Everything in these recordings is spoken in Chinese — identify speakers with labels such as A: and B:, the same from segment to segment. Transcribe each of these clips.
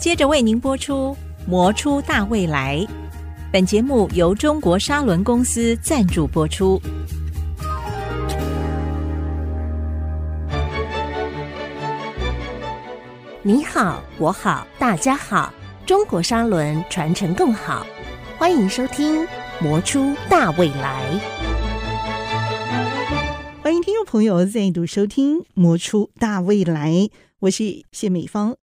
A: 接着为您播出《魔出大未来》。本节目由中国沙伦公司赞助播出。
B: 你好，我好，大家好，中国沙伦传承更好。欢迎收听《魔出大未来》。
C: 欢迎听众朋友再度收听《魔出大未来》，我是谢美芳。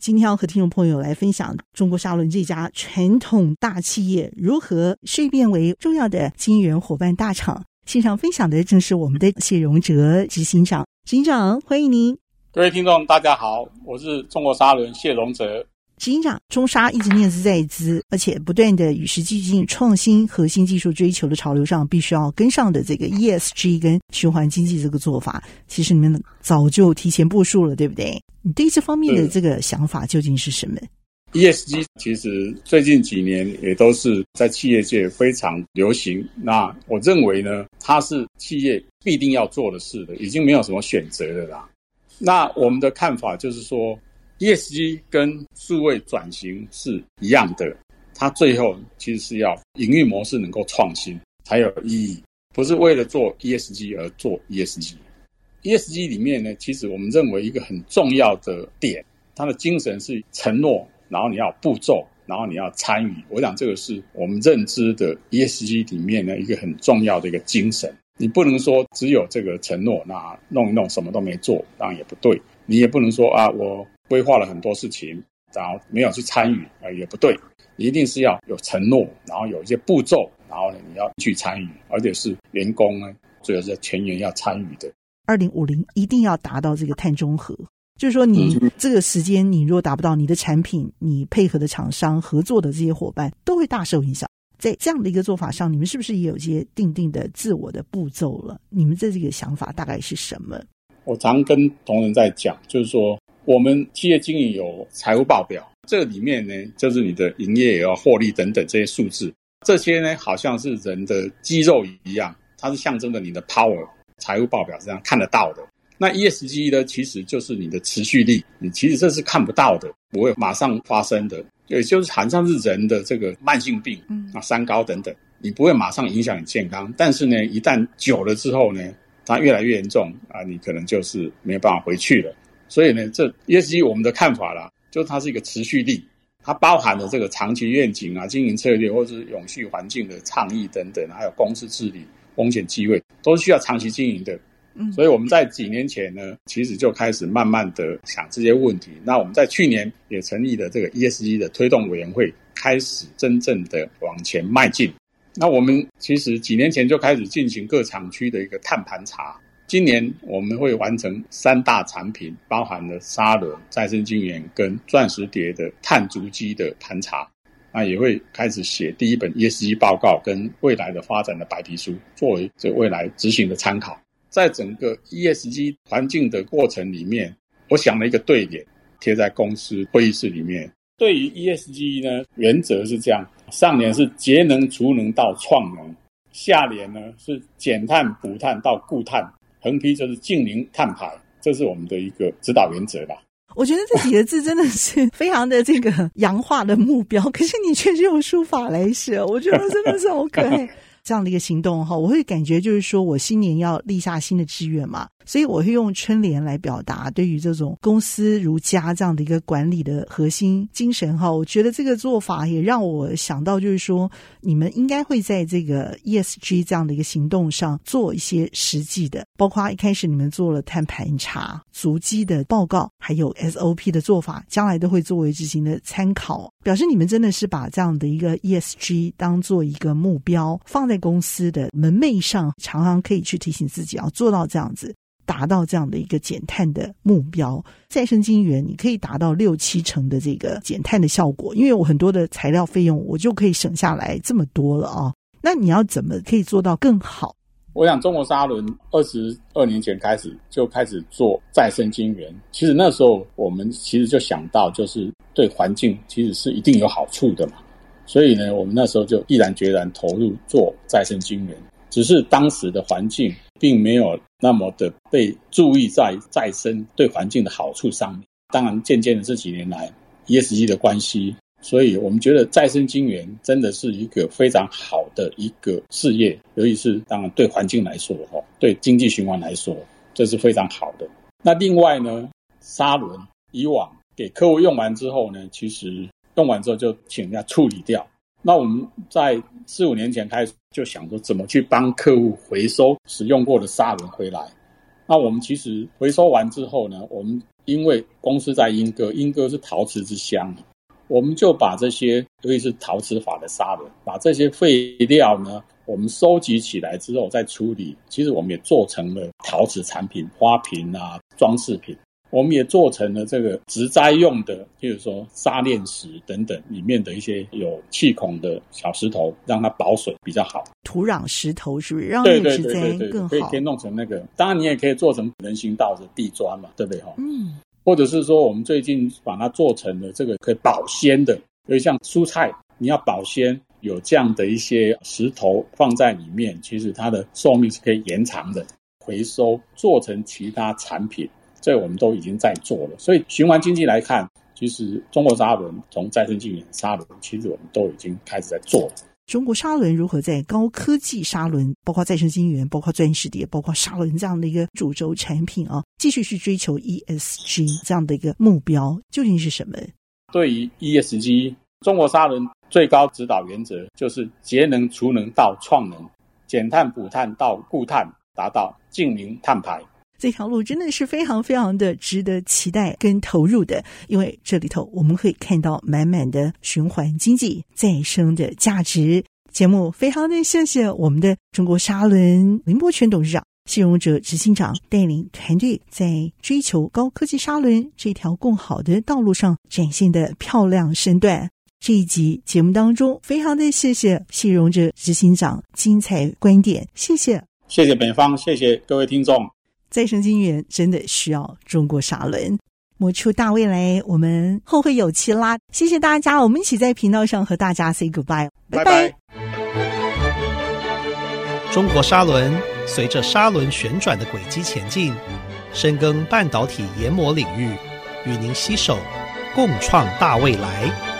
C: 今天要和听众朋友来分享中国沙轮这家传统大企业如何蜕变为重要的经营伙伴大厂。现场分享的正是我们的谢荣哲执行长，执行长欢迎您。
D: 各位听众，大家好，我是中国沙轮谢荣哲。
C: 执行长，中沙一直念兹在兹，而且不断的与时俱进、创新、核心技术追求的潮流上，必须要跟上的这个 ESG 跟循环经济这个做法，其实你们早就提前部署了，对不对？你对这方面的这个想法究竟是什么
D: ？ESG 其实最近几年也都是在企业界非常流行。那我认为呢，它是企业必定要做的事的，已经没有什么选择的啦。那我们的看法就是说。ESG 跟数位转型是一样的，它最后其实是要营运模式能够创新才有意义，不是为了做 ESG 而做 ESG。ESG 里面呢，其实我们认为一个很重要的点，它的精神是承诺，然后你要步骤，然后你要参与。我想这个是我们认知的 ESG 里面呢一个很重要的一个精神。你不能说只有这个承诺，那弄一弄什么都没做，当然也不对。你也不能说啊，我。规划了很多事情，然后没有去参与，啊，也不对。你一定是要有承诺，然后有一些步骤，然后呢，你要去参与，而且是员工呢，最后是全员要参与的。
C: 二零五零一定要达到这个碳中和，就是说，你这个时间，你如果达不到，你的产品、你配合的厂商、合作的这些伙伴都会大受影响。在这样的一个做法上，你们是不是也有一些定定的自我的步骤了？你们这这个想法大概是什么？
D: 我常跟同仁在讲，就是说。我们企业经营有财务报表，这里面呢，就是你的营业也要获利等等这些数字，这些呢，好像是人的肌肉一样，它是象征着你的 power。财务报表这样看得到的。那 ESG 呢，其实就是你的持续力，你其实这是看不到的，不会马上发生的，也就是好像是人的这个慢性病，嗯啊，三高等等，你不会马上影响你健康，但是呢，一旦久了之后呢，它越来越严重啊，你可能就是没有办法回去了。所以呢，这 ESG 我们的看法啦，就是它是一个持续力，它包含了这个长期愿景啊、经营策略，或者是永续环境的倡议等等，还有公司治理、风险机会，都是需要长期经营的。嗯，所以我们在几年前呢，其实就开始慢慢的想这些问题。那我们在去年也成立了这个 ESG 的推动委员会，开始真正的往前迈进。那我们其实几年前就开始进行各厂区的一个碳盘查。今年我们会完成三大产品，包含了砂轮再生晶圆跟钻石碟的碳足迹的盘查，那也会开始写第一本 ESG 报告跟未来的发展的白皮书，作为这未来执行的参考。在整个 ESG 环境的过程里面，我想了一个对联，贴在公司会议室里面。对于 ESG 呢，原则是这样：上联是节能储能到创能，下联呢是减碳补碳到固碳。横批就是近邻看牌，这是我们的一个指导原则吧。
C: 我觉得这几个字真的是 非常的这个洋化的目标，可是你却是用书法来写，我觉得真的是好可爱。这样的一个行动哈，我会感觉就是说我新年要立下新的志愿嘛。所以我会用春联来表达对于这种公司如家这样的一个管理的核心精神哈，我觉得这个做法也让我想到，就是说你们应该会在这个 ESG 这样的一个行动上做一些实际的，包括一开始你们做了碳盘查、足迹的报告，还有 SOP 的做法，将来都会作为执行的参考，表示你们真的是把这样的一个 ESG 当做一个目标放在公司的门楣上，常常可以去提醒自己要做到这样子。达到这样的一个减碳的目标，再生晶圆你可以达到六七成的这个减碳的效果，因为我很多的材料费用，我就可以省下来这么多了啊。那你要怎么可以做到更好？
D: 我想中国沙伦二十二年前开始就开始做再生晶圆，其实那时候我们其实就想到，就是对环境其实是一定有好处的嘛，所以呢，我们那时候就毅然决然投入做再生晶圆。只是当时的环境并没有那么的被注意在再生对环境的好处上面。当然，渐渐的这几年来，ESG 的关系，所以我们觉得再生晶圆真的是一个非常好的一个事业，尤其是当然对环境来说，哈，对经济循环来说，这是非常好的。那另外呢，砂轮以往给客户用完之后呢，其实用完之后就请人家处理掉。那我们在四五年前开始就想说，怎么去帮客户回收使用过的砂轮回来。那我们其实回收完之后呢，我们因为公司在莺歌，莺歌是陶瓷之乡，我们就把这些，尤其是陶瓷法的砂轮，把这些废料呢，我们收集起来之后再处理，其实我们也做成了陶瓷产品、花瓶啊、装饰品。我们也做成了这个植栽用的，譬如说沙炼石等等，里面的一些有气孔的小石头，让它保水比较好。
C: 土壤石头是不是让那个植栽更好？
D: 可以可以弄成那个，当然你也可以做成人行道的地砖嘛，对不对哈？嗯。或者是说，我们最近把它做成了这个可以保鲜的，因为像蔬菜你要保鲜，有这样的一些石头放在里面，其实它的寿命是可以延长的。回收做成其他产品。这我们都已经在做了，所以循环经济来看，其实中国沙轮从再生晶圆、砂轮，其实我们都已经开始在做了。
C: 中国砂轮如何在高科技砂轮，包括再生晶圆、包括钻石碟、包括砂轮这样的一个主轴产品啊，继续去追求 ESG 这样的一个目标，究竟是什么？
D: 对于 ESG，中国砂轮最高指导原则就是节能储能到创能，减碳补碳到固碳，达到净零碳排。
C: 这条路真的是非常非常的值得期待跟投入的，因为这里头我们可以看到满满的循环经济再生的价值。节目非常的谢谢我们的中国砂轮林伯全董事长、谢荣哲执行长带领团队在追求高科技砂轮这条更好的道路上展现的漂亮身段。这一集节目当中，非常的谢谢谢荣哲执行长精彩观点，谢谢，
D: 谢谢北方，谢谢各位听众。
C: 再生晶圆真的需要中国砂轮，磨出大未来。我们后会有期啦！谢谢大家，我们一起在频道上和大家 say goodbye，拜拜。
E: 中国砂轮随着砂轮旋转的轨迹前进，深耕半导体研磨领域，与您携手共创大未来。